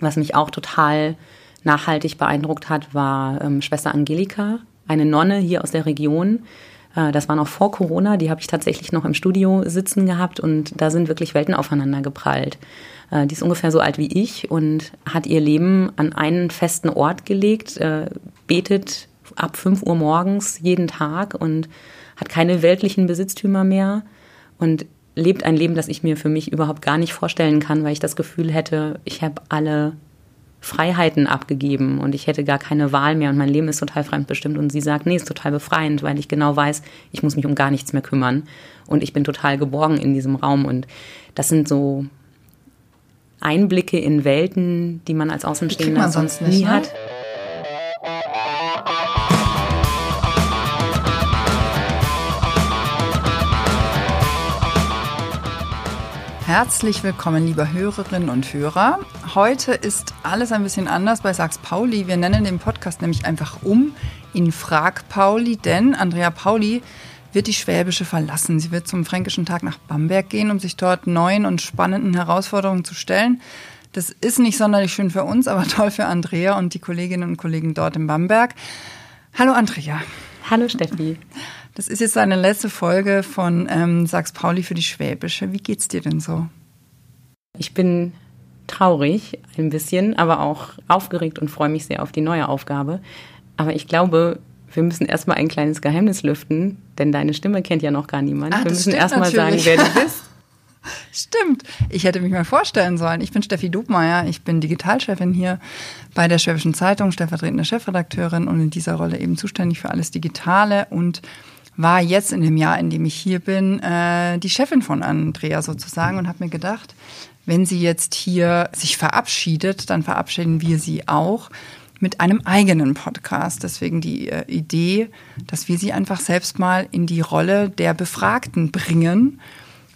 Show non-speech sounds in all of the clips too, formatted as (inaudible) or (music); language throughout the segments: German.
Was mich auch total nachhaltig beeindruckt hat, war ähm, Schwester Angelika, eine Nonne hier aus der Region. Äh, das war noch vor Corona, die habe ich tatsächlich noch im Studio sitzen gehabt und da sind wirklich Welten aufeinander geprallt. Äh, die ist ungefähr so alt wie ich und hat ihr Leben an einen festen Ort gelegt, äh, betet ab 5 Uhr morgens jeden Tag und hat keine weltlichen Besitztümer mehr und lebt ein Leben, das ich mir für mich überhaupt gar nicht vorstellen kann, weil ich das Gefühl hätte, ich habe alle Freiheiten abgegeben und ich hätte gar keine Wahl mehr und mein Leben ist total fremdbestimmt. Und sie sagt, nee, ist total befreiend, weil ich genau weiß, ich muss mich um gar nichts mehr kümmern und ich bin total geborgen in diesem Raum. Und das sind so Einblicke in Welten, die man als Außenstehender man sonst nie ne? hat. Herzlich willkommen, liebe Hörerinnen und Hörer. Heute ist alles ein bisschen anders bei Sachs Pauli. Wir nennen den Podcast nämlich einfach um in Frag Pauli, denn Andrea Pauli wird die Schwäbische verlassen. Sie wird zum Fränkischen Tag nach Bamberg gehen, um sich dort neuen und spannenden Herausforderungen zu stellen. Das ist nicht sonderlich schön für uns, aber (laughs) toll für Andrea und die Kolleginnen und Kollegen dort in Bamberg. Hallo Andrea. Hallo Steffi. Das ist jetzt eine letzte Folge von ähm, Sachs Pauli für die Schwäbische. Wie geht's dir denn so? Ich bin traurig ein bisschen, aber auch aufgeregt und freue mich sehr auf die neue Aufgabe. Aber ich glaube, wir müssen erstmal ein kleines Geheimnis lüften, denn deine Stimme kennt ja noch gar niemand. Ah, wir müssen erstmal sagen, wer du (laughs) bist. Stimmt. Ich hätte mich mal vorstellen sollen. Ich bin Steffi Dobmeier. Ich bin Digitalchefin hier bei der Schwäbischen Zeitung, stellvertretende Chefredakteurin und in dieser Rolle eben zuständig für alles Digitale und war jetzt in dem Jahr, in dem ich hier bin, äh, die Chefin von Andrea sozusagen und habe mir gedacht, wenn sie jetzt hier sich verabschiedet, dann verabschieden wir sie auch mit einem eigenen Podcast. Deswegen die äh, Idee, dass wir sie einfach selbst mal in die Rolle der Befragten bringen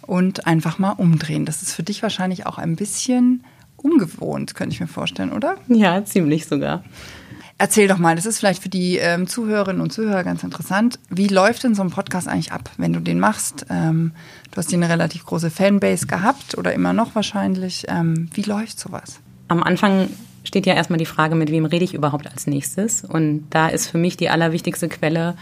und einfach mal umdrehen. Das ist für dich wahrscheinlich auch ein bisschen ungewohnt, könnte ich mir vorstellen, oder? Ja, ziemlich sogar. Erzähl doch mal, das ist vielleicht für die ähm, Zuhörerinnen und Zuhörer ganz interessant. Wie läuft denn so ein Podcast eigentlich ab, wenn du den machst? Ähm, du hast hier eine relativ große Fanbase gehabt oder immer noch wahrscheinlich. Ähm, wie läuft sowas? Am Anfang steht ja erstmal die Frage, mit wem rede ich überhaupt als nächstes? Und da ist für mich die allerwichtigste Quelle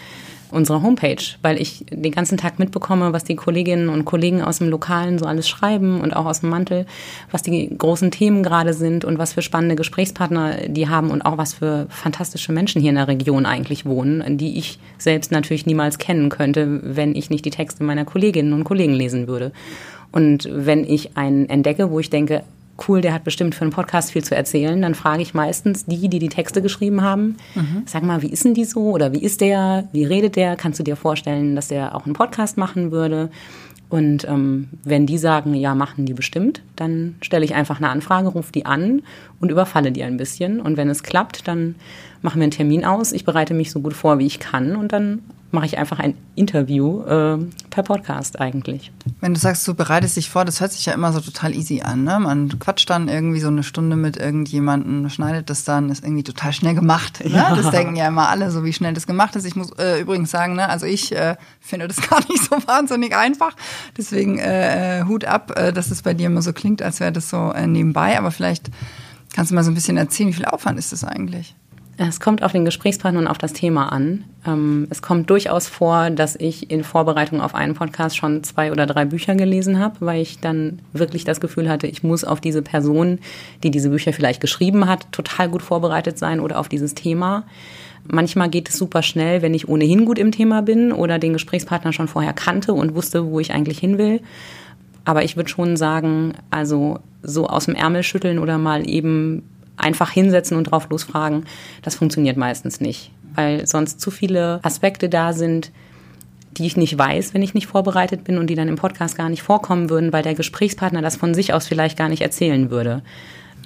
unsere Homepage, weil ich den ganzen Tag mitbekomme, was die Kolleginnen und Kollegen aus dem Lokalen so alles schreiben und auch aus dem Mantel, was die großen Themen gerade sind und was für spannende Gesprächspartner die haben und auch was für fantastische Menschen hier in der Region eigentlich wohnen, die ich selbst natürlich niemals kennen könnte, wenn ich nicht die Texte meiner Kolleginnen und Kollegen lesen würde. Und wenn ich einen entdecke, wo ich denke, cool, der hat bestimmt für einen Podcast viel zu erzählen, dann frage ich meistens die, die die Texte geschrieben haben, mhm. sag mal, wie ist denn die so oder wie ist der, wie redet der, kannst du dir vorstellen, dass der auch einen Podcast machen würde? Und ähm, wenn die sagen, ja, machen die bestimmt, dann stelle ich einfach eine Anfrage, rufe die an und überfalle die ein bisschen. Und wenn es klappt, dann machen wir einen Termin aus. Ich bereite mich so gut vor, wie ich kann und dann mache ich einfach ein Interview äh, per Podcast eigentlich. Wenn du sagst, du bereitest dich vor, das hört sich ja immer so total easy an. Ne? Man quatscht dann irgendwie so eine Stunde mit irgendjemandem, schneidet das dann, ist irgendwie total schnell gemacht. Ne? Ja. Das denken ja immer alle, so wie schnell das gemacht ist. Ich muss äh, übrigens sagen, ne, also ich äh, finde das (laughs) gar nicht so wahnsinnig einfach. Deswegen äh, äh, Hut ab, äh, dass es bei dir immer so klingt, als wäre das so nebenbei. Aber vielleicht kannst du mal so ein bisschen erzählen, wie viel Aufwand ist das eigentlich? Es kommt auf den Gesprächspartner und auf das Thema an. Ähm, es kommt durchaus vor, dass ich in Vorbereitung auf einen Podcast schon zwei oder drei Bücher gelesen habe, weil ich dann wirklich das Gefühl hatte, ich muss auf diese Person, die diese Bücher vielleicht geschrieben hat, total gut vorbereitet sein oder auf dieses Thema. Manchmal geht es super schnell, wenn ich ohnehin gut im Thema bin oder den Gesprächspartner schon vorher kannte und wusste, wo ich eigentlich hin will. Aber ich würde schon sagen, also so aus dem Ärmel schütteln oder mal eben einfach hinsetzen und drauf losfragen, das funktioniert meistens nicht, weil sonst zu viele Aspekte da sind, die ich nicht weiß, wenn ich nicht vorbereitet bin und die dann im Podcast gar nicht vorkommen würden, weil der Gesprächspartner das von sich aus vielleicht gar nicht erzählen würde.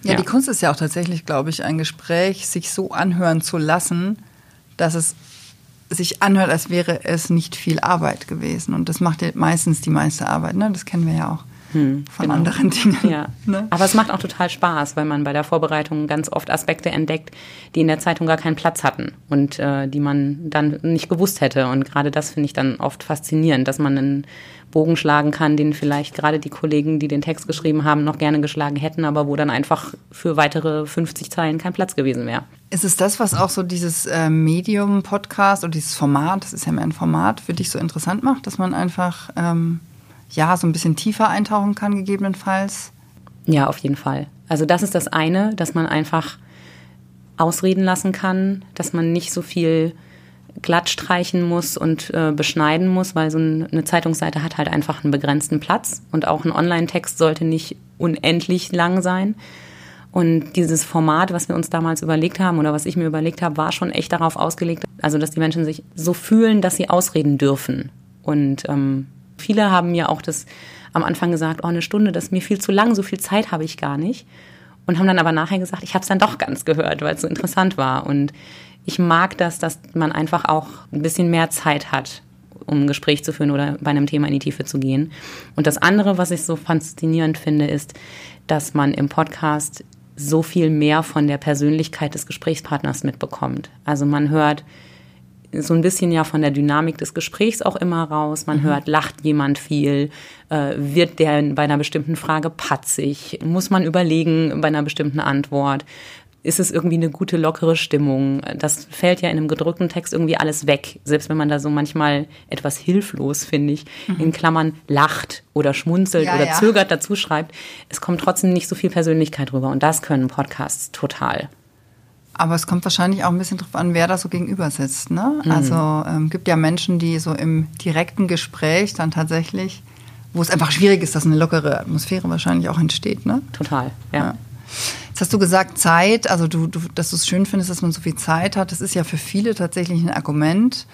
Ja, ja. die Kunst ist ja auch tatsächlich, glaube ich, ein Gespräch sich so anhören zu lassen, dass es sich anhört, als wäre es nicht viel Arbeit gewesen. Und das macht ja meistens die meiste Arbeit. Ne? Das kennen wir ja auch. hm, von genau. anderen Dingen. Ja. Ne? Aber es macht auch total Spaß, weil man bei der Vorbereitung ganz oft Aspekte entdeckt, die in der Zeitung gar keinen Platz hatten und äh, die man dann nicht gewusst hätte. Und gerade das finde ich dann oft faszinierend, dass man einen Bogen schlagen kann, den vielleicht gerade die Kollegen, die den Text geschrieben haben, noch gerne geschlagen hätten, aber wo dann einfach für weitere 50 Zeilen kein Platz gewesen wäre. Ist es das, was auch so dieses äh, Medium-Podcast oder dieses Format, das ist ja mehr ein Format, für dich so interessant macht, dass man einfach ähm, ja so ein bisschen tiefer eintauchen kann, gegebenenfalls? Ja, auf jeden Fall. Also das ist das eine, dass man einfach ausreden lassen kann, dass man nicht so viel glatt streichen muss und äh, beschneiden muss, weil so eine Zeitungsseite hat halt einfach einen begrenzten Platz und auch ein Online-Text sollte nicht unendlich lang sein. Und dieses Format, was wir uns damals überlegt haben oder was ich mir überlegt habe, war schon echt darauf ausgelegt, also dass die Menschen sich so fühlen, dass sie ausreden dürfen. Und ähm, viele haben mir auch das am Anfang gesagt, oh, eine Stunde, das ist mir viel zu lang, so viel Zeit habe ich gar nicht. Und haben dann aber nachher gesagt, ich habe es dann doch ganz gehört, weil es so interessant war. Und ich mag das, dass man einfach auch ein bisschen mehr Zeit hat, um ein Gespräch zu führen oder bei einem Thema in die Tiefe zu gehen. Und das andere, was ich so faszinierend finde, ist, dass man im Podcast so viel mehr von der Persönlichkeit des Gesprächspartners mitbekommt. Also man hört so ein bisschen ja von der Dynamik des Gesprächs auch immer raus. Man mhm. hört, lacht jemand viel, äh, wird der bei einer bestimmten Frage patzig, muss man überlegen bei einer bestimmten Antwort ist es irgendwie eine gute, lockere Stimmung. Das fällt ja in einem gedrückten Text irgendwie alles weg. Selbst wenn man da so manchmal etwas hilflos, finde ich, mhm. in Klammern lacht oder schmunzelt ja, oder ja. zögert dazu schreibt. Es kommt trotzdem nicht so viel Persönlichkeit rüber. Und das können Podcasts total. Aber es kommt wahrscheinlich auch ein bisschen drauf an, wer da so gegenüber sitzt. Ne? Mhm. Also ähm, gibt ja Menschen, die so im direkten Gespräch dann tatsächlich, wo es einfach schwierig ist, dass eine lockere Atmosphäre wahrscheinlich auch entsteht. Ne? Total, ja. ja. Jetzt hast du gesagt, Zeit, also du, du dass du es schön findest, dass man so viel Zeit hat. Das ist ja für viele tatsächlich ein Argument.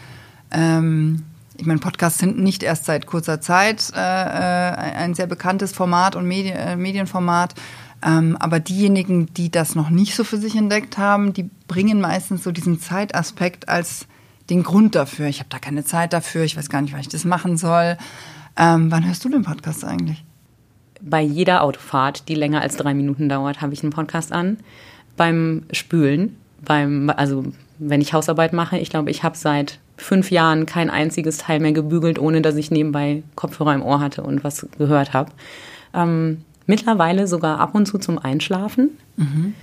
Ähm, ich meine, Podcasts sind nicht erst seit kurzer Zeit äh, äh ein sehr bekanntes Format und Medi äh, Medienformat. Ähm, aber diejenigen, die das noch nicht so für sich entdeckt haben, die bringen meistens so diesen Zeitaspekt als den Grund dafür. Ich habe da keine Zeit dafür, ich weiß gar nicht, wann ich das machen soll. Ähm, wann hörst du den Podcast eigentlich? Bei jeder Autofahrt, die länger als drei Minuten dauert, habe ich einen Podcast an. Beim Spülen, beim, also wenn ich Hausarbeit mache, ich glaube, ich habe seit fünf Jahren kein einziges Teil mehr gebügelt, ohne dass ich nebenbei Kopfhörer im Ohr hatte und was gehört habe. Ähm, mittlerweile sogar ab und zu zum Einschlafen. Mhm.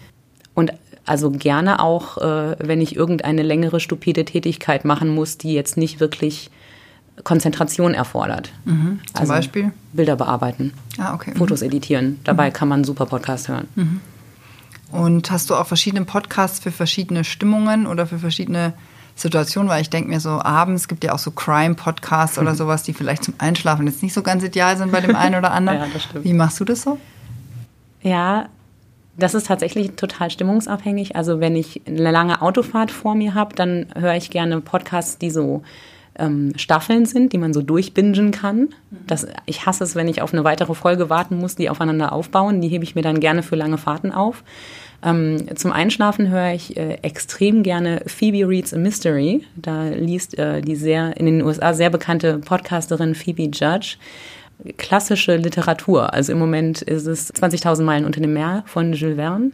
Und also gerne auch, äh, wenn ich irgendeine längere stupide Tätigkeit machen muss, die jetzt nicht wirklich Konzentration erfordert. Mhm. Zum also Beispiel? Bilder bearbeiten, ah, okay. Fotos mhm. editieren. Dabei mhm. kann man super Podcast hören. Mhm. Und hast du auch verschiedene Podcasts für verschiedene Stimmungen oder für verschiedene Situationen? Weil ich denke mir so, abends gibt ja auch so Crime-Podcasts oder mhm. sowas, die vielleicht zum Einschlafen jetzt nicht so ganz ideal sind bei dem einen oder anderen. (laughs) ja, das stimmt. Wie machst du das so? Ja, das ist tatsächlich total stimmungsabhängig. Also wenn ich eine lange Autofahrt vor mir habe, dann höre ich gerne Podcasts, die so ähm, Staffeln sind, die man so durchbingen kann. Das, ich hasse es, wenn ich auf eine weitere Folge warten muss, die aufeinander aufbauen. Die hebe ich mir dann gerne für lange Fahrten auf. Ähm, zum Einschlafen höre ich äh, extrem gerne Phoebe Reads a Mystery. Da liest äh, die sehr in den USA sehr bekannte Podcasterin Phoebe Judge klassische Literatur. Also im Moment ist es 20.000 Meilen unter dem Meer von Jules Verne.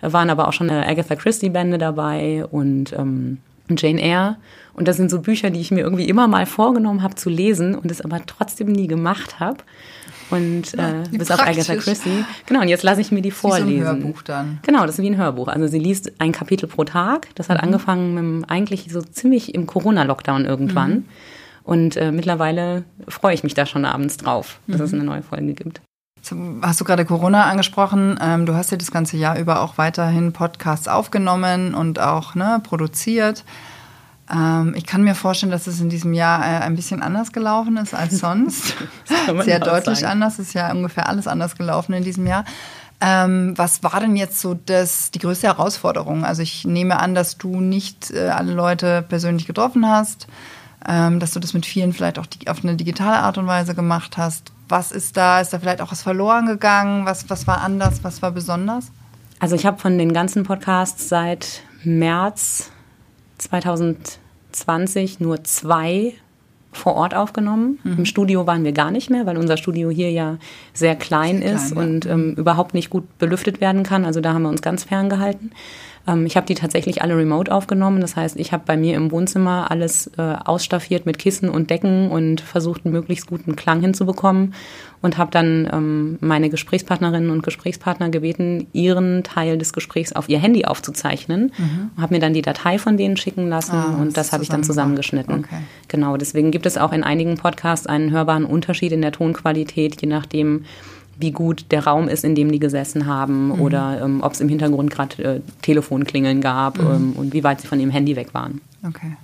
Waren aber auch schon Agatha Christie Bände dabei und ähm, Jane Eyre. Und das sind so Bücher, die ich mir irgendwie immer mal vorgenommen habe zu lesen und es aber trotzdem nie gemacht habe. Und ja, äh, bis praktisch. auf Agatha Christie. Genau, und jetzt lasse ich mir die vorlesen. Wie so ein Hörbuch dann. Genau, das ist wie ein Hörbuch. Also sie liest ein Kapitel pro Tag. Das hat mhm. angefangen mit dem, eigentlich so ziemlich im Corona-Lockdown irgendwann. Mhm. Und äh, mittlerweile freue ich mich da schon abends drauf, dass mhm. es eine neue Folge gibt. Hast du gerade Corona angesprochen? Ähm, du hast ja das ganze Jahr über auch weiterhin Podcasts aufgenommen und auch ne, produziert. Ähm, ich kann mir vorstellen, dass es in diesem Jahr äh, ein bisschen anders gelaufen ist als (laughs) sonst. Sehr deutlich sagen. anders. Es ist ja ungefähr alles anders gelaufen in diesem Jahr. Ähm, was war denn jetzt so das, die größte Herausforderung? Also ich nehme an, dass du nicht äh, alle Leute persönlich getroffen hast, ähm, dass du das mit vielen vielleicht auch die, auf eine digitale Art und Weise gemacht hast. Was ist da? Ist da vielleicht auch was verloren gegangen? Was, was war anders? Was war besonders? Also ich habe von den ganzen Podcasts seit März 2020 nur zwei vor Ort aufgenommen. Mhm. Im Studio waren wir gar nicht mehr, weil unser Studio hier ja sehr klein sehr ist klein, und ja. ähm, überhaupt nicht gut belüftet werden kann. Also da haben wir uns ganz ferngehalten. Ähm, ich habe die tatsächlich alle remote aufgenommen. Das heißt, ich habe bei mir im Wohnzimmer alles äh, ausstaffiert mit Kissen und Decken und versucht, einen möglichst guten Klang hinzubekommen. Und habe dann ähm, meine Gesprächspartnerinnen und Gesprächspartner gebeten, ihren Teil des Gesprächs auf ihr Handy aufzuzeichnen. Mhm. Habe mir dann die Datei von denen schicken lassen ah, und das habe ich dann zusammengeschnitten. Okay. Genau, deswegen gibt es auch in einigen Podcasts einen hörbaren Unterschied in der Tonqualität, je nachdem, wie gut der Raum ist, in dem die gesessen haben mhm. oder ähm, ob es im Hintergrund gerade äh, Telefonklingeln gab mhm. ähm, und wie weit sie von ihrem Handy weg waren. Okay.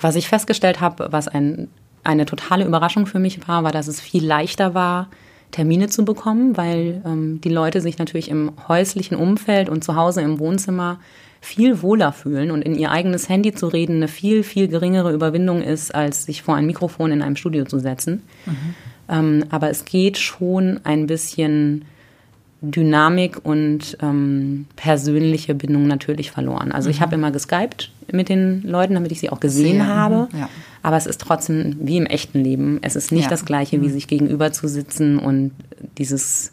Was ich festgestellt habe, was ein, eine totale Überraschung für mich war, war, dass es viel leichter war, Termine zu bekommen, weil ähm, die Leute sich natürlich im häuslichen Umfeld und zu Hause im Wohnzimmer viel wohler fühlen und in ihr eigenes Handy zu reden eine viel, viel geringere Überwindung ist, als sich vor ein Mikrofon in einem Studio zu setzen. Mhm. Ähm, aber es geht schon ein bisschen Dynamik und ähm, persönliche Bindung natürlich verloren. Also mhm. ich habe immer geskypt mit den Leuten, damit ich sie auch gesehen Sehr, habe. Ja. Aber es ist trotzdem wie im echten Leben. Es ist nicht ja. das Gleiche, wie mhm. sich gegenüber zu sitzen und dieses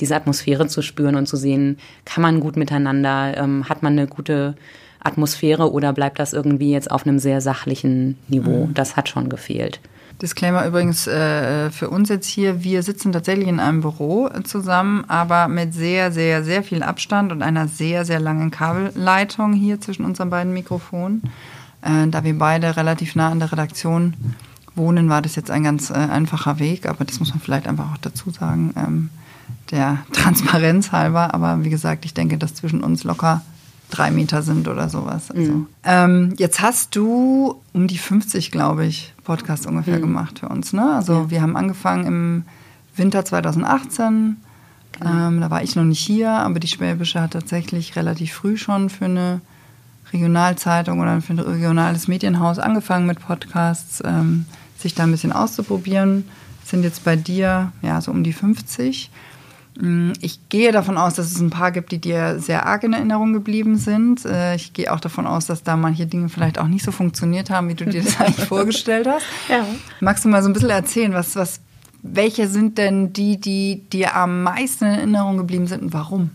diese Atmosphäre zu spüren und zu sehen, kann man gut miteinander, ähm, hat man eine gute Atmosphäre oder bleibt das irgendwie jetzt auf einem sehr sachlichen Niveau? Mhm. Das hat schon gefehlt. Disclaimer übrigens äh, für uns jetzt hier, wir sitzen tatsächlich in einem Büro zusammen, aber mit sehr, sehr, sehr viel Abstand und einer sehr, sehr langen Kabelleitung hier zwischen unseren beiden Mikrofonen. Äh, da wir beide relativ nah an der Redaktion wohnen, war das jetzt ein ganz äh, einfacher Weg, aber das muss man vielleicht einfach auch dazu sagen, ähm, der (laughs) Transparenz halber. Aber wie gesagt, ich denke, dass zwischen uns locker drei Meter sind oder sowas. Also, mhm. ähm, jetzt hast du um die 50, glaube ich, Podcasts ungefähr mhm. gemacht für uns. Ne? Also ja. wir haben angefangen im Winter 2018. Genau. Ähm, da war ich noch nicht hier, aber die Schwäbische hat tatsächlich relativ früh schon für eine Regionalzeitung oder für ein regionales Medienhaus angefangen mit Podcasts, ähm, sich da ein bisschen auszuprobieren. Sind jetzt bei dir ja so um die 50. Mm, ich gehe davon aus, dass es ein paar gibt, die dir sehr arg in Erinnerung geblieben sind. Äh, ich gehe auch davon aus, dass da manche Dinge vielleicht auch nicht so funktioniert haben, wie du dir das (laughs) eigentlich vorgestellt hast. Ja. Magst du mal so ein bisschen erzählen, was, was, welche sind denn die, die dir am meisten in Erinnerung geblieben sind und warum?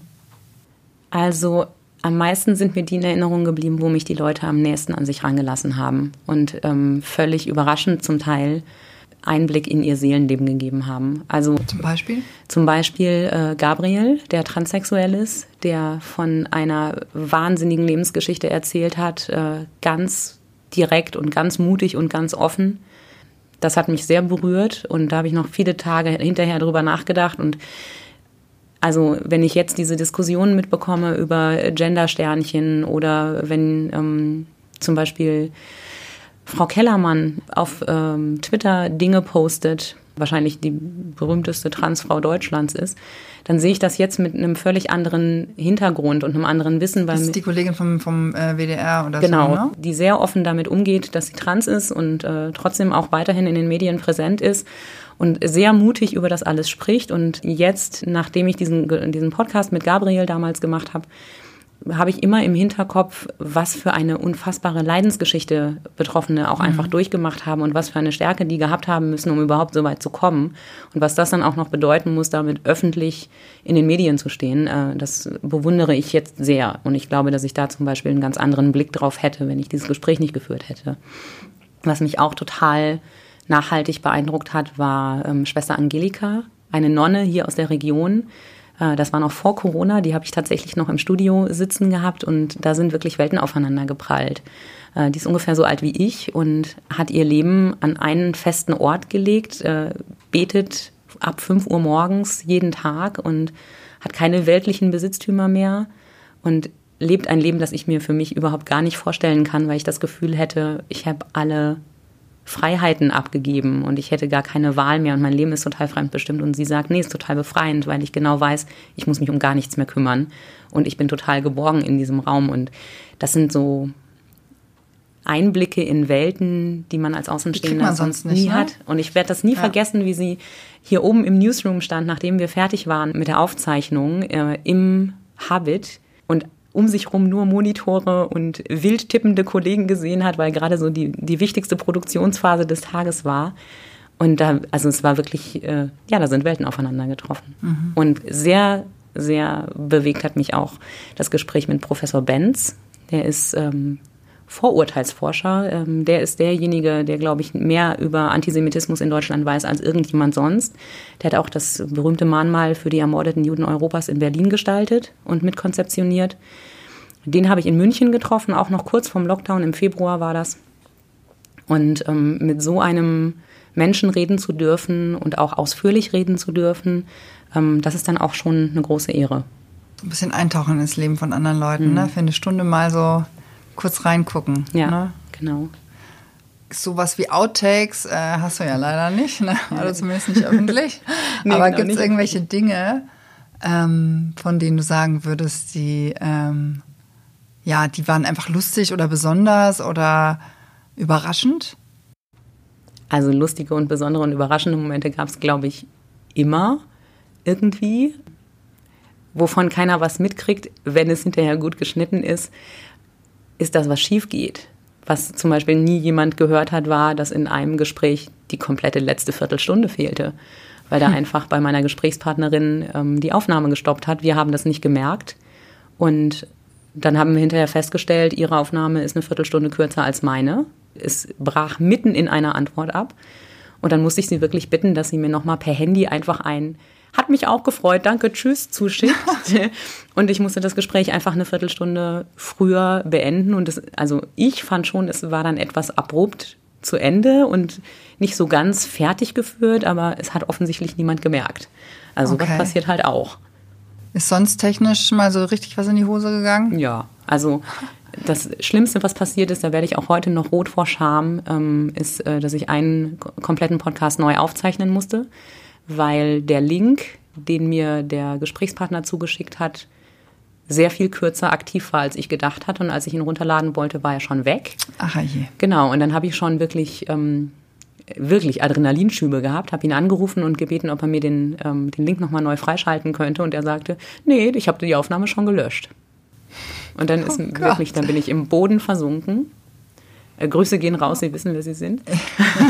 Also am meisten sind mir die in Erinnerung geblieben, wo mich die Leute am nächsten an sich rangelassen haben. Und ähm, völlig überraschend zum Teil Einblick in ihr Seelenleben gegeben haben. Also zum Beispiel? Zum Beispiel äh, Gabriel, der transsexuell ist, der von einer wahnsinnigen Lebensgeschichte erzählt hat, äh, ganz direkt und ganz mutig und ganz offen. Das hat mich sehr berührt und da habe ich noch viele Tage hinterher drüber nachgedacht und also wenn ich jetzt diese Diskussionen mitbekomme über Gendersternchen oder wenn ähm, zum Beispiel Frau Kellermann auf ähm, Twitter Dinge postet, wahrscheinlich die berühmteste Transfrau Deutschlands ist, dann sehe ich das jetzt mit einem völlig anderen Hintergrund und einem anderen Wissen. Weil das ist die Kollegin vom, vom äh, WDR oder genau, so, Genau, die sehr offen damit umgeht, dass sie trans ist und äh, trotzdem auch weiterhin in den Medien präsent ist und sehr mutig über das alles spricht. Und jetzt, nachdem ich diesen, diesen Podcast mit Gabriel damals gemacht habe, habe ich immer im Hinterkopf, was für eine unfassbare Leidensgeschichte Betroffene auch mhm. einfach durchgemacht haben und was für eine Stärke die gehabt haben müssen, um überhaupt so weit zu kommen. Und was das dann auch noch bedeuten muss, damit öffentlich in den Medien zu stehen, äh, das bewundere ich jetzt sehr. Und ich glaube, dass ich da zum Beispiel einen ganz anderen Blick drauf hätte, wenn ich dieses Gespräch nicht geführt hätte. Was mich auch total nachhaltig beeindruckt hat, war ähm, Schwester Angelika, eine Nonne hier aus der Region, das war noch vor Corona, die habe ich tatsächlich noch im Studio sitzen gehabt und da sind wirklich Welten aufeinander geprallt. Äh, die ist ungefähr so alt wie ich und hat ihr Leben an einen festen Ort gelegt, äh, betet ab 5 Uhr morgens jeden Tag und hat keine weltlichen Besitztümer mehr und lebt ein Leben, das ich mir für mich überhaupt gar nicht vorstellen kann, weil ich das Gefühl hätte, ich habe alle Freiheiten abgegeben und ich hätte gar keine Wahl mehr und mein Leben ist total fremdbestimmt. Und sie sagt, nee, ist total befreiend, weil ich genau weiß, ich muss mich um gar nichts mehr kümmern und ich bin total geborgen in diesem Raum. Und das sind so Einblicke in Welten, die man als Außenstehender man sonst nie ne? hat. Und ich werde das nie ja. vergessen, wie sie hier oben im Newsroom stand, nachdem wir fertig waren mit der Aufzeichnung äh, im Habit und um sich rum nur Monitore und wild tippende Kollegen gesehen hat, weil gerade so die, die wichtigste Produktionsphase des Tages war. Und da, also es war wirklich, äh, ja, da sind Welten aufeinander getroffen. Mhm. Und sehr, sehr bewegt hat mich auch das Gespräch mit Professor Benz. Der ist ähm, Vorurteilsforscher. Ähm, der ist derjenige, der, glaube ich, mehr über Antisemitismus in Deutschland weiß als irgendjemand sonst. Der hat auch das berühmte Mahnmal für die ermordeten Juden Europas in Berlin gestaltet und mitkonzeptioniert. Den habe ich in München getroffen, auch noch kurz vorm Lockdown, im Februar war das. Und ähm, mit so einem Menschen reden zu dürfen und auch ausführlich reden zu dürfen, ähm, das ist dann auch schon eine große Ehre. Ein bisschen eintauchen ins Leben von anderen Leuten, mhm. ne? Für eine Stunde mal so kurz reingucken. Ja, ne? genau. Sowas wie Outtakes äh, hast du ja leider nicht, ne? also zumindest nicht öffentlich. (laughs) nee, Aber gibt es irgendwelche Dinge, ähm, von denen du sagen würdest, die, ähm, ja, die waren einfach lustig oder besonders oder überraschend? Also lustige und besondere und überraschende Momente gab es, glaube ich, immer irgendwie, wovon keiner was mitkriegt, wenn es hinterher gut geschnitten ist ist das, was schief geht. Was zum Beispiel nie jemand gehört hat, war, dass in einem Gespräch die komplette letzte Viertelstunde fehlte, weil da hm. einfach bei meiner Gesprächspartnerin ähm, die Aufnahme gestoppt hat. Wir haben das nicht gemerkt und dann haben wir hinterher festgestellt, ihre Aufnahme ist eine Viertelstunde kürzer als meine. Es brach mitten in einer Antwort ab. Und dann musste ich sie wirklich bitten, dass sie mir nochmal per Handy einfach ein hat mich auch gefreut, danke, tschüss, zuschickt. (laughs) und ich musste das Gespräch einfach eine Viertelstunde früher beenden. Und das, also ich fand schon, es war dann etwas abrupt zu Ende und nicht so ganz fertig geführt, aber es hat offensichtlich niemand gemerkt. Also okay. was passiert halt auch. Ist sonst technisch mal so richtig was in die Hose gegangen? Ja, also das Schlimmste, was passiert ist, da werde ich auch heute noch rot vor Scham, ähm, ist, äh, dass ich einen kompletten Podcast neu aufzeichnen musste weil der Link, den mir der Gesprächspartner zugeschickt hat, sehr viel kürzer aktiv war, als ich gedacht hatte. Und als ich ihn runterladen wollte, war er schon weg. Ach je. Genau, und dann habe ich schon wirklich, ähm, wirklich Adrenalinschübe gehabt, habe ihn angerufen und gebeten, ob er mir den, ähm, den Link nochmal neu freischalten könnte. Und er sagte, nee, ich habe die Aufnahme schon gelöscht. Und dann ist oh wirklich, dann bin ich im Boden versunken äh, Grüße gehen raus, Sie wissen, wer Sie sind.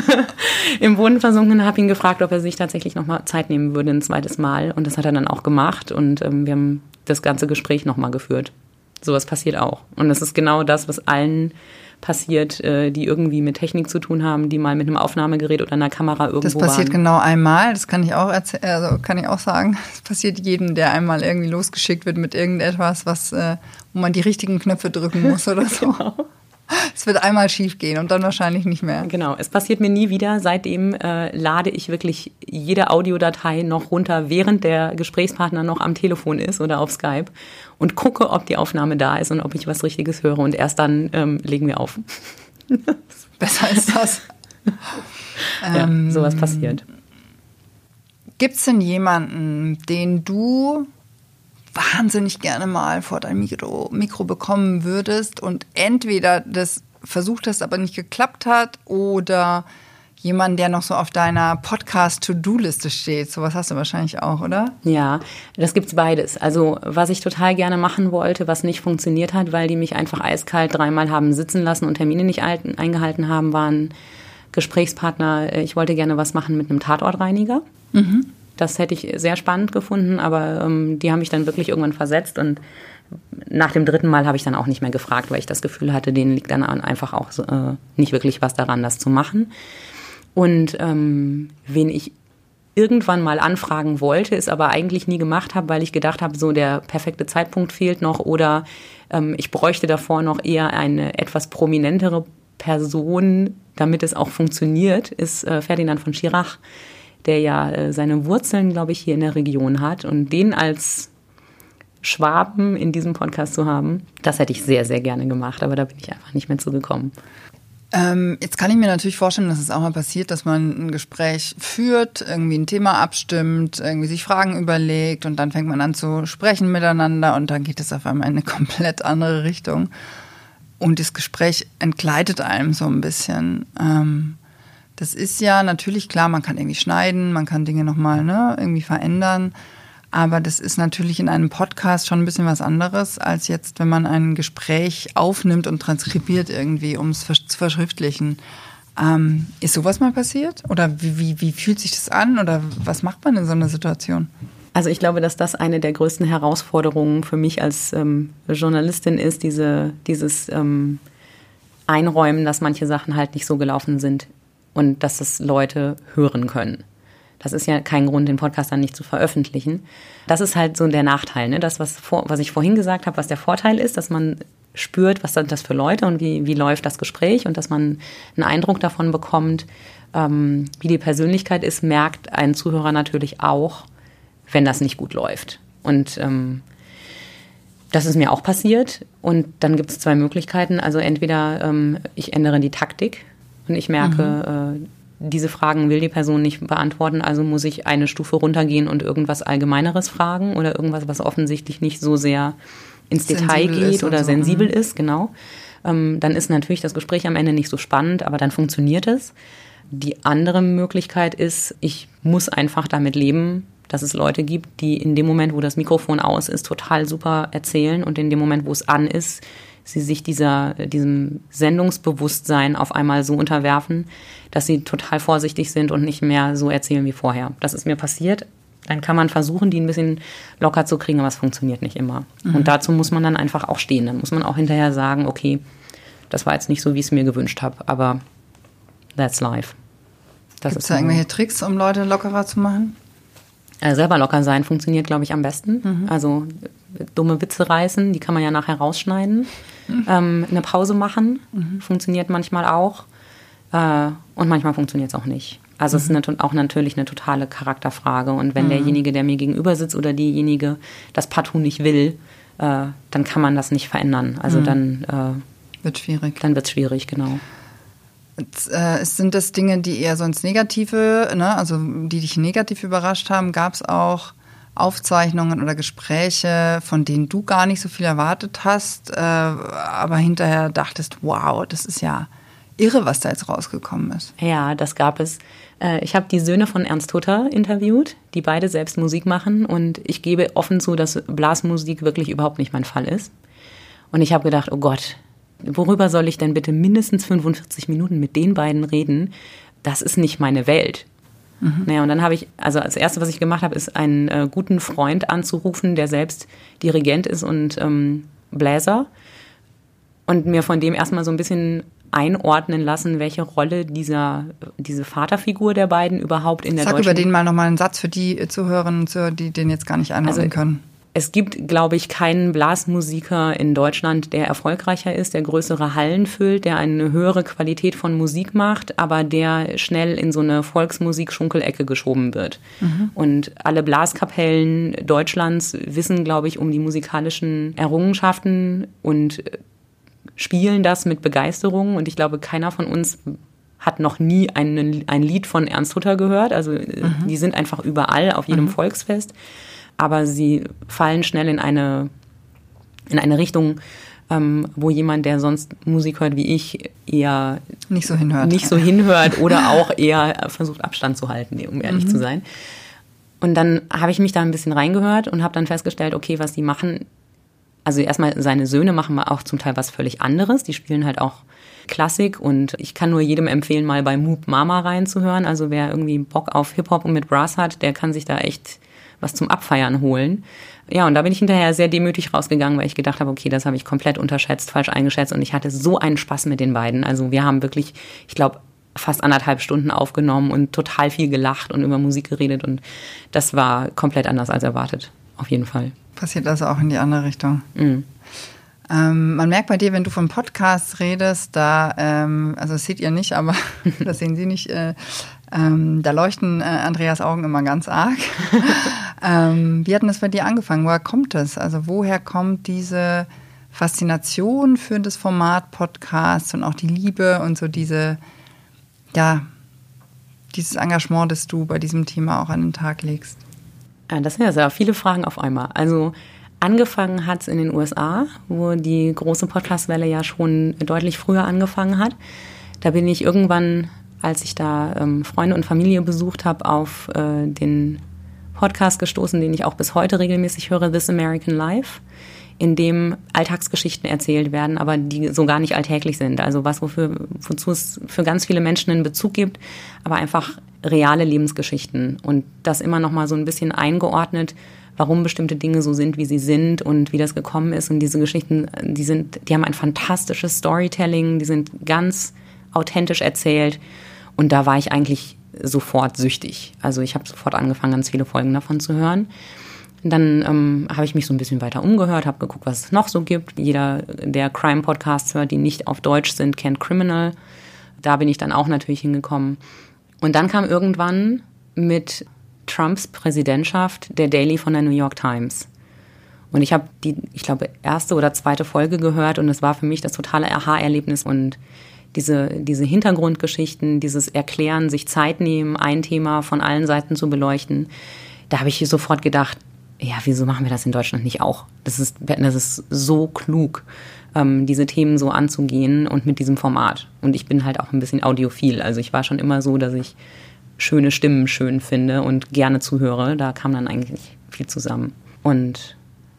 (laughs) Im Boden versunken habe ihn gefragt, ob er sich tatsächlich nochmal Zeit nehmen würde, ein zweites Mal. Und das hat er dann auch gemacht. Und ähm, wir haben das ganze Gespräch nochmal geführt. Sowas passiert auch. Und das ist genau das, was allen passiert, äh, die irgendwie mit Technik zu tun haben, die mal mit einem Aufnahmegerät oder einer Kamera irgendwo Das passiert waren. genau einmal, das kann ich auch also kann ich auch sagen. Das passiert jedem, der einmal irgendwie losgeschickt wird mit irgendetwas, was, äh, wo man die richtigen Knöpfe drücken muss oder so. (laughs) genau. Es wird einmal schief gehen und dann wahrscheinlich nicht mehr. Genau, es passiert mir nie wieder. Seitdem äh, lade ich wirklich jede Audiodatei noch runter, während der Gesprächspartner noch am Telefon ist oder auf Skype und gucke, ob die Aufnahme da ist und ob ich was Richtiges höre. Und erst dann ähm, legen wir auf. (laughs) Besser ist das. ja, ähm, sowas passiert. Gibt es denn jemanden, den du wahnsinnig gerne mal vor dein Mikro, Mikro bekommen würdest und entweder das versucht hast, aber nicht geklappt hat oder jemand, der noch so auf deiner Podcast-To-Do-Liste steht. Sowas hast du wahrscheinlich auch, oder? Ja, das gibt's beides. Also, was ich total gerne machen wollte, was nicht funktioniert hat, weil die mich einfach eiskalt dreimal haben sitzen lassen und Termine nicht eingehalten haben, waren Gesprächspartner. Ich wollte gerne was machen mit einem Tatortreiniger. Mhm. Das hätte ich sehr spannend gefunden, aber ähm, die haben mich dann wirklich irgendwann versetzt und nach dem dritten Mal habe ich dann auch nicht mehr gefragt, weil ich das Gefühl hatte, denen liegt dann einfach auch äh, nicht wirklich was daran, das zu machen. Und ähm, wen ich irgendwann mal anfragen wollte, es aber eigentlich nie gemacht habe, weil ich gedacht habe, so der perfekte Zeitpunkt fehlt noch oder ähm, ich bräuchte davor noch eher eine etwas prominentere Person, damit es auch funktioniert, ist äh, Ferdinand von Schirach der ja äh, seine Wurzeln, glaube ich, hier in der Region hat. Und den als Schwaben in diesem Podcast zu haben, das hätte ich sehr, sehr gerne gemacht, aber da bin ich einfach nicht mehr zugekommen. Ähm, jetzt kann ich mir natürlich vorstellen, dass es auch mal passiert, dass man ein Gespräch führt, irgendwie ein Thema abstimmt, irgendwie sich Fragen überlegt und dann fängt man an zu sprechen miteinander und dann geht es auf einmal in eine (laughs) komplett andere Richtung. Und das Gespräch entgleitet einem so ein bisschen. Ähm, das ist ja natürlich klar, man kann irgendwie schneiden, man kann Dinge nochmal ne, irgendwie verändern. Aber das ist natürlich in einem Podcast schon ein bisschen was anderes, als jetzt, wenn man ein Gespräch aufnimmt und transkribiert irgendwie, um es zu verschriftlichen. Ähm, ist sowas mal passiert? Oder wie, wie, wie fühlt sich das an? Oder was macht man in so einer Situation? Also ich glaube, dass das eine der größten Herausforderungen für mich als ähm, Journalistin ist, diese, dieses ähm, Einräumen, dass manche Sachen halt nicht so gelaufen sind und dass es Leute hören können. Das ist ja kein Grund, den Podcast dann nicht zu veröffentlichen. Das ist halt so der Nachteil. Ne? Das, was, vor, was ich vorhin gesagt habe, was der Vorteil ist, dass man spürt, was sind das für Leute und wie, wie läuft das Gespräch und dass man einen Eindruck davon bekommt, ähm, wie die Persönlichkeit ist, merkt ein Zuhörer natürlich auch, wenn das nicht gut läuft. Und ähm, das ist mir auch passiert. Und dann gibt es zwei Möglichkeiten. Also entweder ähm, ich ändere die Taktik und ich merke, mhm. äh, diese Fragen will die Person nicht beantworten, also muss ich eine Stufe runtergehen und irgendwas Allgemeineres fragen oder irgendwas, was offensichtlich nicht so sehr ins Detail geht oder so. sensibel mhm. ist, genau. Ähm, dann ist natürlich das Gespräch am Ende nicht so spannend, aber dann funktioniert es. Die andere Möglichkeit ist, ich muss einfach damit leben, dass es Leute gibt, die in dem Moment, wo das Mikrofon aus ist, total super erzählen und in dem Moment, wo es an ist, sie sich dieser, diesem Sendungsbewusstsein auf einmal so unterwerfen, dass sie total vorsichtig sind und nicht mehr so erzählen wie vorher. Das ist mir passiert. Dann kann man versuchen, die ein bisschen locker zu kriegen, aber es funktioniert nicht immer. Mhm. Und dazu muss man dann einfach auch stehen. Dann muss man auch hinterher sagen, okay, das war jetzt nicht so, wie ich es mir gewünscht habe, aber that's life. Gibt es da irgendwelche Tricks, um Leute lockerer zu machen? Äh, selber locker sein funktioniert, glaube ich, am besten. Mhm. Also dumme Witze reißen, die kann man ja nachher rausschneiden. Mhm. Ähm, eine Pause machen mhm. funktioniert manchmal auch. Äh, und manchmal funktioniert es auch nicht. Also es ist mhm. eine, auch natürlich eine totale Charakterfrage. Und wenn mhm. derjenige, der mir gegenüber sitzt oder diejenige das partout nicht will, äh, dann kann man das nicht verändern. Also mhm. dann äh, wird schwierig. Dann wird es schwierig, genau. Äh, sind das Dinge, die eher sonst negative, ne, also die dich negativ überrascht haben? Gab es auch Aufzeichnungen oder Gespräche, von denen du gar nicht so viel erwartet hast, äh, aber hinterher dachtest, wow, das ist ja irre, was da jetzt rausgekommen ist. Ja, das gab es. Äh, ich habe die Söhne von Ernst Hutter interviewt, die beide selbst Musik machen und ich gebe offen zu, dass Blasmusik wirklich überhaupt nicht mein Fall ist. Und ich habe gedacht, oh Gott, worüber soll ich denn bitte mindestens 45 Minuten mit den beiden reden? Das ist nicht meine Welt. Mhm. Naja, und dann habe ich, also als erste, was ich gemacht habe, ist einen äh, guten Freund anzurufen, der selbst Dirigent ist und ähm, Bläser. Und mir von dem erstmal so ein bisschen einordnen lassen, welche Rolle dieser, diese Vaterfigur der beiden überhaupt in der Sag deutschen... über den mal nochmal einen Satz für die Zuhörerinnen und Zuhörer, die den jetzt gar nicht einordnen also, können es gibt, glaube ich, keinen Blasmusiker in Deutschland, der erfolgreicher ist, der größere Hallen füllt, der eine höhere Qualität von Musik macht, aber der schnell in so eine Volksmusik-Schunkelecke geschoben wird. Mhm. Und alle Blaskapellen Deutschlands wissen, glaube ich, um die musikalischen Errungenschaften und spielen das mit Begeisterung. Und ich glaube, keiner von uns hat noch nie einen, ein Lied von Ernst Hutter gehört. Also mhm. die sind einfach überall auf jedem mhm. Volksfest aber sie fallen schnell in eine, in eine Richtung, ähm, wo jemand, der sonst Musik hört wie ich, eher nicht so hinhört, nicht so hinhört oder (laughs) auch eher versucht Abstand zu halten, um ehrlich mhm. zu sein. Und dann habe ich mich da ein bisschen reingehört und habe dann festgestellt, okay, was die machen, also erstmal seine Söhne machen auch zum Teil was völlig anderes. Die spielen halt auch Klassik und ich kann nur jedem empfehlen, mal bei Moop Mama reinzuhören. Also wer irgendwie Bock auf Hip-Hop und mit Brass hat, der kann sich da echt was zum Abfeiern holen. Ja, und da bin ich hinterher sehr demütig rausgegangen, weil ich gedacht habe, okay, das habe ich komplett unterschätzt, falsch eingeschätzt und ich hatte so einen Spaß mit den beiden. Also wir haben wirklich, ich glaube, fast anderthalb Stunden aufgenommen und total viel gelacht und über Musik geredet und das war komplett anders als erwartet, auf jeden Fall. Passiert also auch in die andere Richtung. Mhm. Ähm, man merkt bei dir, wenn du von Podcasts redest, da, ähm, also das seht ihr nicht, aber (laughs) das sehen Sie nicht, äh, ähm, da leuchten äh, Andreas Augen immer ganz arg. (laughs) ähm, wie hat denn das bei dir angefangen? Woher kommt das? Also woher kommt diese Faszination für das Format Podcast und auch die Liebe und so diese, ja, dieses Engagement, das du bei diesem Thema auch an den Tag legst? Ja, das sind ja sehr viele Fragen auf einmal. Also angefangen hat es in den USA, wo die große Podcastwelle ja schon deutlich früher angefangen hat. Da bin ich irgendwann als ich da ähm, Freunde und Familie besucht habe, auf äh, den Podcast gestoßen, den ich auch bis heute regelmäßig höre, This American Life, in dem Alltagsgeschichten erzählt werden, aber die so gar nicht alltäglich sind. Also was, wofür, wozu es für ganz viele Menschen einen Bezug gibt, aber einfach reale Lebensgeschichten und das immer noch mal so ein bisschen eingeordnet, warum bestimmte Dinge so sind, wie sie sind und wie das gekommen ist. Und diese Geschichten, die sind, die haben ein fantastisches Storytelling, die sind ganz authentisch erzählt. Und da war ich eigentlich sofort süchtig. Also ich habe sofort angefangen, ganz viele Folgen davon zu hören. Dann ähm, habe ich mich so ein bisschen weiter umgehört, habe geguckt, was es noch so gibt. Jeder, der Crime-Podcasts hört, die nicht auf Deutsch sind, kennt Criminal. Da bin ich dann auch natürlich hingekommen. Und dann kam irgendwann mit Trumps Präsidentschaft der Daily von der New York Times. Und ich habe die, ich glaube, erste oder zweite Folge gehört und es war für mich das totale Aha-Erlebnis und diese, diese Hintergrundgeschichten, dieses Erklären, sich Zeit nehmen, ein Thema von allen Seiten zu beleuchten. Da habe ich sofort gedacht, ja, wieso machen wir das in Deutschland nicht auch? Das ist, das ist so klug, ähm, diese Themen so anzugehen und mit diesem Format. Und ich bin halt auch ein bisschen audiophil. Also ich war schon immer so, dass ich schöne Stimmen schön finde und gerne zuhöre. Da kam dann eigentlich viel zusammen. Und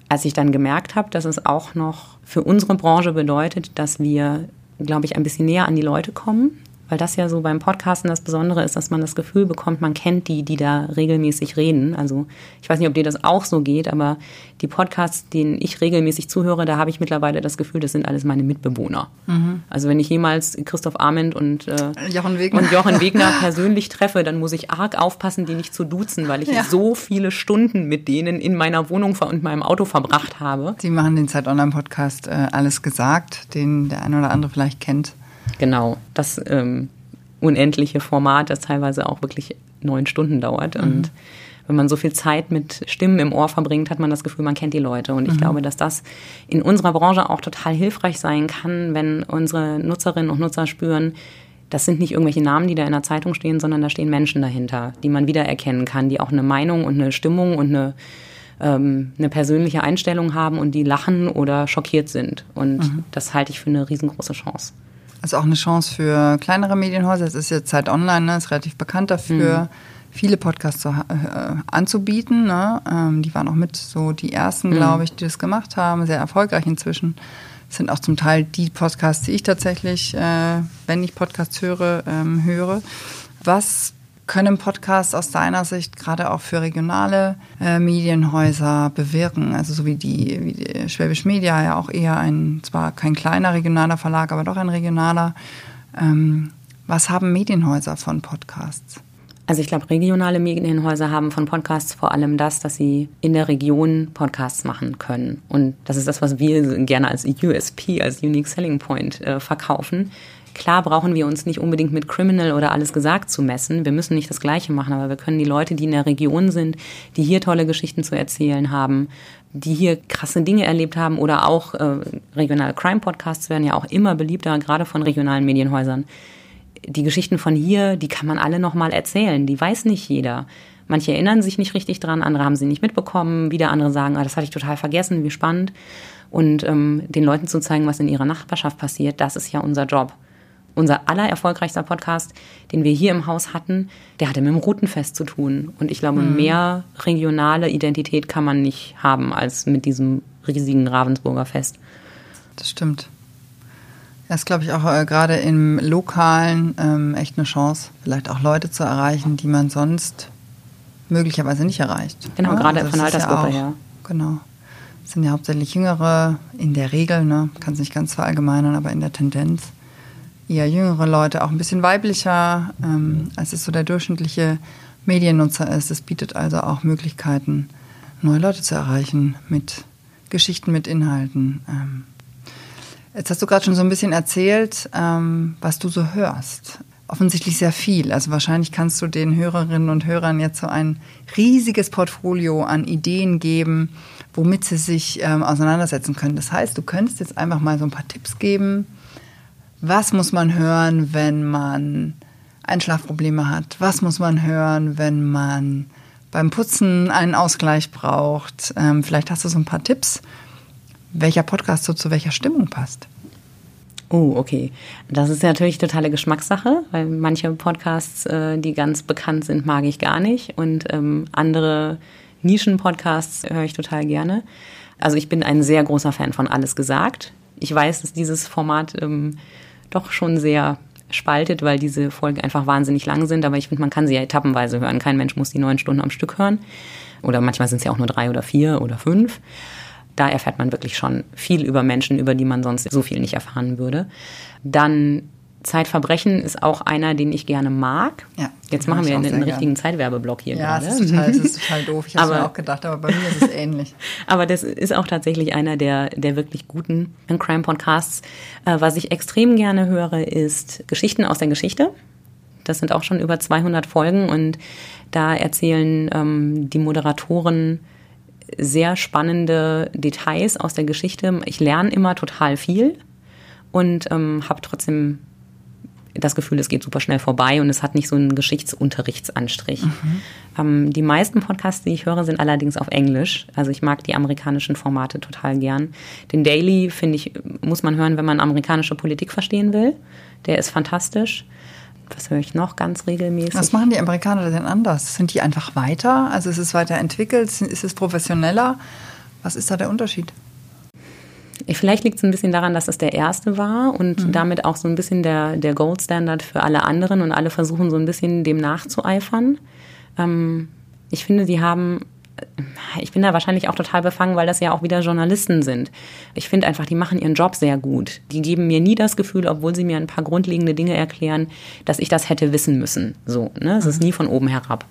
als ich dann gemerkt habe, dass es auch noch für unsere Branche bedeutet, dass wir, glaube ich, ein bisschen näher an die Leute kommen, weil das ja so beim Podcasten das Besondere ist, dass man das Gefühl bekommt, man kennt die, die da regelmäßig reden. Also ich weiß nicht, ob dir das auch so geht, aber die Podcasts, denen ich regelmäßig zuhöre, da habe ich mittlerweile das Gefühl, das sind alles meine Mitbewohner. Mhm. Also wenn ich jemals Christoph Arment und, äh, Jochen Wegner. und Jochen Wegner (laughs) persönlich treffe, dann muss ich arg aufpassen, die nicht zu duzen, weil ich ja. so viele Stunden mit denen in meiner Wohnung und meinem Auto verbracht habe. Sie machen den Zeit Online Podcast äh, alles gesagt, den der eine oder andere vielleicht kennt. Genau, das ähm, unendliche Format, das teilweise auch wirklich neun Stunden dauert. Mhm. Und wenn man so viel Zeit mit Stimmen im Ohr verbringt, hat man das Gefühl, man kennt die Leute. Und ich mhm. glaube, dass das in unserer Branche auch total hilfreich sein kann, wenn unsere Nutzerinnen und Nutzer spüren, das sind nicht irgendwelche Namen, die da in der Zeitung stehen, sondern da stehen Menschen dahinter, die man wiedererkennen kann, die auch eine Meinung und eine Stimmung und eine, ähm, eine persönliche Einstellung haben und die lachen oder schockiert sind. Und mhm. das halte ich für eine riesengroße Chance. Also auch eine Chance für kleinere Medienhäuser. Es ist jetzt Zeit Online, ne? ist relativ bekannt dafür, mhm. viele Podcasts zu, äh, anzubieten. Ne? Ähm, die waren auch mit so die ersten, mhm. glaube ich, die das gemacht haben. Sehr erfolgreich inzwischen. Das sind auch zum Teil die Podcasts, die ich tatsächlich, äh, wenn ich Podcasts höre, ähm, höre. Was können Podcasts aus deiner Sicht gerade auch für regionale äh, Medienhäuser bewirken? Also so wie die, wie die Schwäbisch Media ja auch eher ein, zwar kein kleiner regionaler Verlag, aber doch ein regionaler. Ähm, was haben Medienhäuser von Podcasts? Also ich glaube, regionale Medienhäuser haben von Podcasts vor allem das, dass sie in der Region Podcasts machen können. Und das ist das, was wir gerne als USP, als Unique Selling Point äh, verkaufen. Klar brauchen wir uns nicht unbedingt mit Criminal oder alles gesagt zu messen. Wir müssen nicht das Gleiche machen, aber wir können die Leute, die in der Region sind, die hier tolle Geschichten zu erzählen haben, die hier krasse Dinge erlebt haben oder auch äh, regionale Crime-Podcasts werden ja auch immer beliebter, gerade von regionalen Medienhäusern. Die Geschichten von hier, die kann man alle nochmal erzählen. Die weiß nicht jeder. Manche erinnern sich nicht richtig dran, andere haben sie nicht mitbekommen, wieder andere sagen, ah, das hatte ich total vergessen, wie spannend. Und ähm, den Leuten zu zeigen, was in ihrer Nachbarschaft passiert, das ist ja unser Job unser aller erfolgreichster Podcast, den wir hier im Haus hatten, der hatte mit dem Routenfest zu tun. Und ich glaube, mhm. mehr regionale Identität kann man nicht haben als mit diesem riesigen Ravensburger Fest. Das stimmt. Das ist, glaube ich, auch äh, gerade im Lokalen ähm, echt eine Chance, vielleicht auch Leute zu erreichen, die man sonst möglicherweise nicht erreicht. Genau, ja? gerade also von Altersgruppe ja her. Genau. Das sind ja hauptsächlich Jüngere, in der Regel, ne? kann es nicht ganz verallgemeinern, aber in der Tendenz eher jüngere Leute, auch ein bisschen weiblicher, ähm, als es so der durchschnittliche Mediennutzer ist. Es bietet also auch Möglichkeiten, neue Leute zu erreichen mit Geschichten, mit Inhalten. Ähm. Jetzt hast du gerade schon so ein bisschen erzählt, ähm, was du so hörst. Offensichtlich sehr viel. Also wahrscheinlich kannst du den Hörerinnen und Hörern jetzt so ein riesiges Portfolio an Ideen geben, womit sie sich ähm, auseinandersetzen können. Das heißt, du könntest jetzt einfach mal so ein paar Tipps geben, was muss man hören, wenn man Einschlafprobleme hat? Was muss man hören, wenn man beim Putzen einen Ausgleich braucht? Ähm, vielleicht hast du so ein paar Tipps, welcher Podcast so zu welcher Stimmung passt. Oh, okay. Das ist natürlich totale Geschmackssache, weil manche Podcasts, äh, die ganz bekannt sind, mag ich gar nicht und ähm, andere Nischen-Podcasts höre ich total gerne. Also ich bin ein sehr großer Fan von Alles gesagt. Ich weiß, dass dieses Format ähm, doch schon sehr spaltet, weil diese Folgen einfach wahnsinnig lang sind, aber ich finde, man kann sie ja etappenweise hören. Kein Mensch muss die neun Stunden am Stück hören. Oder manchmal sind es ja auch nur drei oder vier oder fünf da erfährt man wirklich schon viel über Menschen, über die man sonst so viel nicht erfahren würde. Dann Zeitverbrechen ist auch einer, den ich gerne mag. Ja, Jetzt machen wir einen, einen richtigen Zeitwerbeblock hier ja, gerade. Es ist total, ist (laughs) total doof. Ich habe mir auch gedacht, aber bei mir ist es ähnlich. (laughs) aber das ist auch tatsächlich einer der, der wirklich guten Crime-Podcasts. Äh, was ich extrem gerne höre, ist Geschichten aus der Geschichte. Das sind auch schon über 200 Folgen und da erzählen ähm, die Moderatoren sehr spannende Details aus der Geschichte. Ich lerne immer total viel und ähm, habe trotzdem das Gefühl, es geht super schnell vorbei und es hat nicht so einen Geschichtsunterrichtsanstrich. Mhm. Ähm, die meisten Podcasts, die ich höre, sind allerdings auf Englisch. Also ich mag die amerikanischen Formate total gern. Den Daily, finde ich, muss man hören, wenn man amerikanische Politik verstehen will. Der ist fantastisch was höre ich noch ganz regelmäßig? Was machen die Amerikaner denn anders? Sind die einfach weiter? Also ist es weiterentwickelt? Ist es professioneller? Was ist da der Unterschied? Vielleicht liegt es ein bisschen daran, dass es der erste war und mhm. damit auch so ein bisschen der, der Gold Standard für alle anderen und alle versuchen so ein bisschen dem nachzueifern. Ähm, ich finde, sie haben ich bin da wahrscheinlich auch total befangen, weil das ja auch wieder Journalisten sind. Ich finde einfach, die machen ihren Job sehr gut. Die geben mir nie das Gefühl, obwohl sie mir ein paar grundlegende Dinge erklären, dass ich das hätte wissen müssen. So, ne? Es ist mhm. nie von oben herab.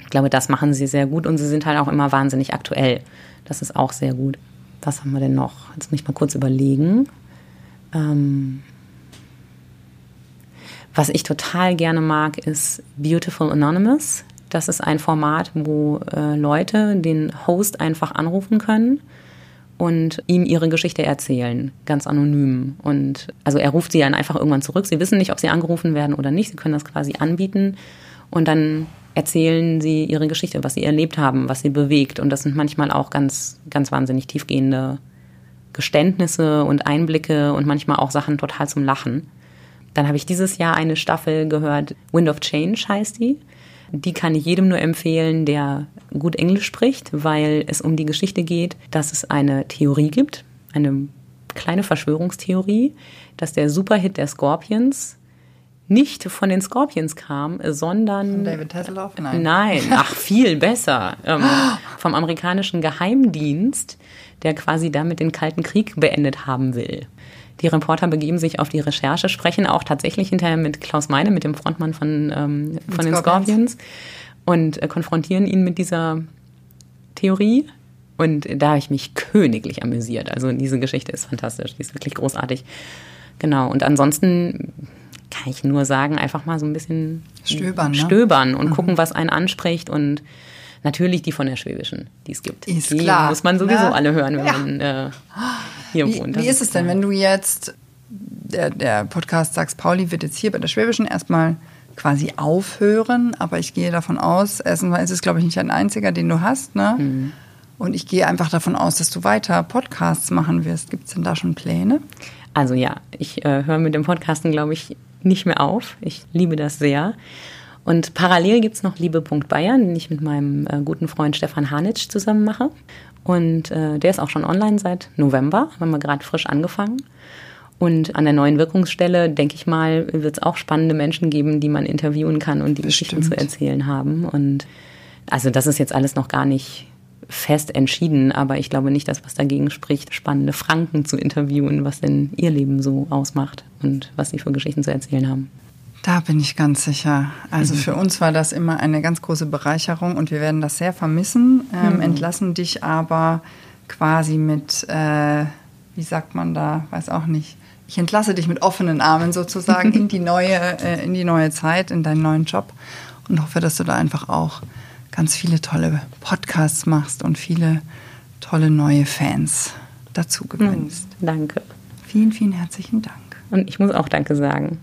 Ich glaube, das machen sie sehr gut und sie sind halt auch immer wahnsinnig aktuell. Das ist auch sehr gut. Was haben wir denn noch? Jetzt muss ich mal kurz überlegen. Ähm was ich total gerne mag, ist Beautiful Anonymous. Das ist ein Format, wo äh, Leute den Host einfach anrufen können und ihm ihre Geschichte erzählen, ganz anonym. Und also er ruft sie dann einfach irgendwann zurück. Sie wissen nicht, ob sie angerufen werden oder nicht. Sie können das quasi anbieten und dann erzählen sie ihre Geschichte, was sie erlebt haben, was sie bewegt. Und das sind manchmal auch ganz, ganz wahnsinnig tiefgehende Geständnisse und Einblicke und manchmal auch Sachen total zum Lachen. Dann habe ich dieses Jahr eine Staffel gehört, Wind of Change heißt die. Die kann ich jedem nur empfehlen, der gut Englisch spricht, weil es um die Geschichte geht, dass es eine Theorie gibt, eine kleine Verschwörungstheorie, dass der Superhit der Scorpions nicht von den Scorpions kam, sondern von David Hasselhoff? Nein. Nein, (laughs) ach viel besser, ähm, vom amerikanischen Geheimdienst, der quasi damit den Kalten Krieg beendet haben will. Die Reporter begeben sich auf die Recherche, sprechen auch tatsächlich hinterher mit Klaus Meine, mit dem Frontmann von, ähm, von den Scorpions, und äh, konfrontieren ihn mit dieser Theorie. Und da habe ich mich königlich amüsiert. Also diese Geschichte ist fantastisch, die ist wirklich großartig. Genau. Und ansonsten kann ich nur sagen, einfach mal so ein bisschen stöbern, ne? stöbern und mhm. gucken, was einen anspricht und natürlich die von der Schwäbischen, die es gibt. Ist die klar, muss man sowieso ne? alle hören, wenn ja. man äh, hier wie, wohnt. Wie ist es denn, wenn du jetzt, der, der Podcast Sachs Pauli wird jetzt hier bei der Schwäbischen erstmal quasi aufhören, aber ich gehe davon aus, erstens ist es, glaube ich, nicht ein einziger, den du hast, ne? Mhm. Und ich gehe einfach davon aus, dass du weiter Podcasts machen wirst. Gibt es denn da schon Pläne? Also ja, ich äh, höre mit dem Podcasten, glaube ich, nicht mehr auf. Ich liebe das sehr. Und parallel gibt es noch Liebe.Bayern, Bayern, den ich mit meinem äh, guten Freund Stefan Hanitsch zusammen mache. Und äh, der ist auch schon online seit November, haben wir gerade frisch angefangen. Und an der neuen Wirkungsstelle, denke ich mal, wird es auch spannende Menschen geben, die man interviewen kann und die Bestimmt. Geschichten zu erzählen haben. Und also das ist jetzt alles noch gar nicht fest entschieden, aber ich glaube nicht, dass was dagegen spricht, spannende Franken zu interviewen, was denn ihr Leben so ausmacht und was sie für Geschichten zu erzählen haben. Da bin ich ganz sicher. Also mhm. für uns war das immer eine ganz große Bereicherung und wir werden das sehr vermissen, ähm, mhm. entlassen dich aber quasi mit, äh, wie sagt man da, weiß auch nicht. Ich entlasse dich mit offenen Armen sozusagen in die (laughs) neue, äh, in die neue Zeit, in deinen neuen Job und hoffe, dass du da einfach auch ganz viele tolle Podcasts machst und viele tolle neue Fans dazu gewinnst. Mhm. Danke. Vielen, vielen herzlichen Dank. Und ich muss auch Danke sagen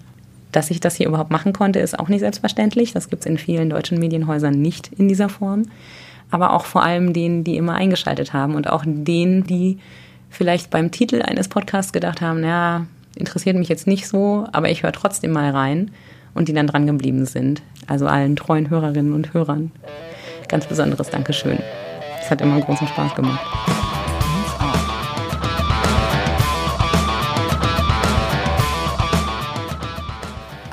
dass ich das hier überhaupt machen konnte, ist auch nicht selbstverständlich. Das gibt es in vielen deutschen Medienhäusern nicht in dieser Form. Aber auch vor allem denen, die immer eingeschaltet haben und auch denen, die vielleicht beim Titel eines Podcasts gedacht haben, ja, interessiert mich jetzt nicht so, aber ich höre trotzdem mal rein und die dann dran geblieben sind. Also allen treuen Hörerinnen und Hörern. Ganz besonderes Dankeschön. Es hat immer großen Spaß gemacht.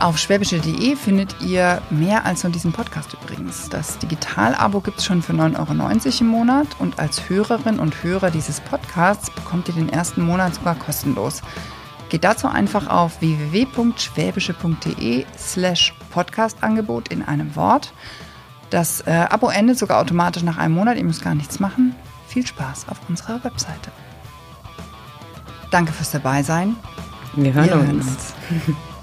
Auf schwäbische.de findet ihr mehr als nur diesen Podcast übrigens. Das Digital-Abo gibt es schon für 9,90 Euro im Monat und als Hörerin und Hörer dieses Podcasts bekommt ihr den ersten Monat sogar kostenlos. Geht dazu einfach auf www.schwäbische.de slash Podcast-Angebot in einem Wort. Das äh, Abo endet sogar automatisch nach einem Monat, ihr müsst gar nichts machen. Viel Spaß auf unserer Webseite. Danke fürs Dabeisein. Wir hören, Wir hören uns. uns. (laughs)